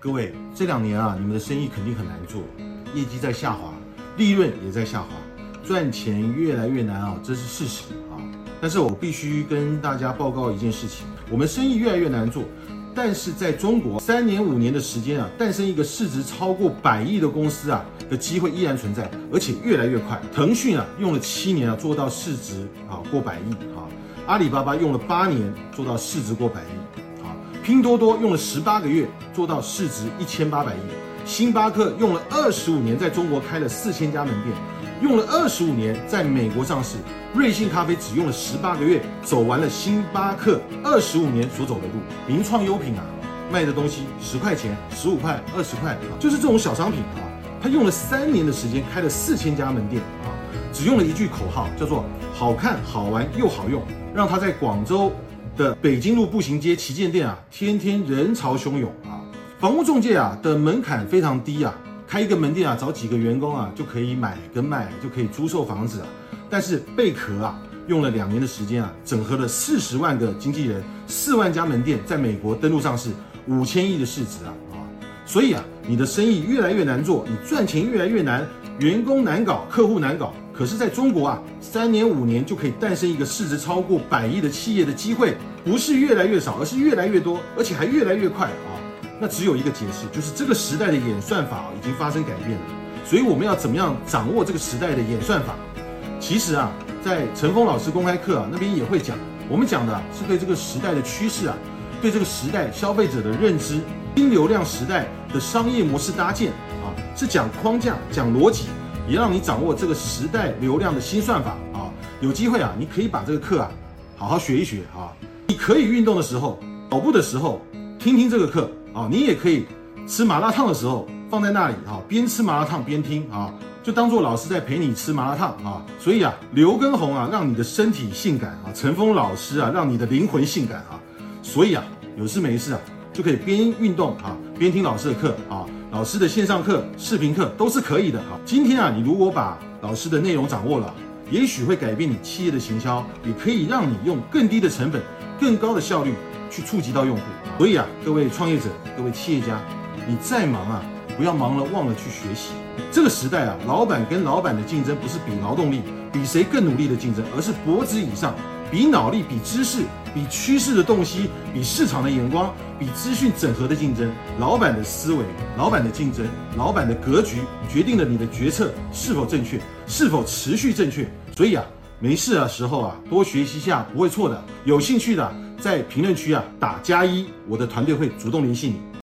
各位，这两年啊，你们的生意肯定很难做，业绩在下滑，利润也在下滑，赚钱越来越难啊，这是事实啊。但是我必须跟大家报告一件事情，我们生意越来越难做，但是在中国三年五年的时间啊，诞生一个市值超过百亿的公司啊的机会依然存在，而且越来越快。腾讯啊用了七年啊做到市值啊过百亿啊，阿里巴巴用了八年做到市值过百亿，拼多多用了十八个月做到市值一千八百亿，星巴克用了二十五年在中国开了四千家门店，用了二十五年在美国上市。瑞幸咖啡只用了十八个月，走完了星巴克二十五年所走的路。名创优品啊，卖的东西十块钱、十五块、二十块，就是这种小商品啊。他用了三年的时间，开了四千家门店啊，只用了一句口号，叫做“好看、好玩又好用”，让他在广州的北京路步行街旗舰店啊，天天人潮汹涌啊。房屋中介啊的门槛非常低啊，开一个门店啊，找几个员工啊，就可以买跟卖，就可以租售房子啊。但是贝壳啊，用了两年的时间啊，整合了四十万个经纪人，四万家门店，在美国登陆上市，五千亿的市值啊啊！所以啊，你的生意越来越难做，你赚钱越来越难，员工难搞，客户难搞。可是在中国啊，三年五年就可以诞生一个市值超过百亿的企业的机会，不是越来越少，而是越来越多，而且还越来越快啊！那只有一个解释，就是这个时代的演算法已经发生改变了。所以我们要怎么样掌握这个时代的演算法？其实啊，在陈峰老师公开课啊那边也会讲，我们讲的是对这个时代的趋势啊，对这个时代消费者的认知，新流量时代的商业模式搭建是讲框架、讲逻辑，也让你掌握这个时代流量的新算法啊。有机会啊，你可以把这个课啊好好学一学啊。你可以运动的时候、跑步的时候听听这个课啊，你也可以吃麻辣烫的时候放在那里啊，边吃麻辣烫边听啊。就当做老师在陪你吃麻辣烫啊，所以啊，刘畊宏啊，让你的身体性感啊；陈峰老师啊，让你的灵魂性感啊。所以啊，有事没事啊，就可以边运动啊，边听老师的课啊。老师的线上课、视频课都是可以的啊。今天啊，你如果把老师的内容掌握了，也许会改变你企业的行销，也可以让你用更低的成本、更高的效率去触及到用户。所以啊，各位创业者、各位企业家，你再忙啊。不要忙了，忘了去学习。这个时代啊，老板跟老板的竞争不是比劳动力，比谁更努力的竞争，而是脖子以上，比脑力、比知识、比趋势的洞悉、比市场的眼光、比资讯整合的竞争。老板的思维、老板的竞争、老板的格局，决定了你的决策是否正确，是否持续正确。所以啊，没事的时候啊，多学习一下不会错的。有兴趣的，在评论区啊打加一，我的团队会主动联系你。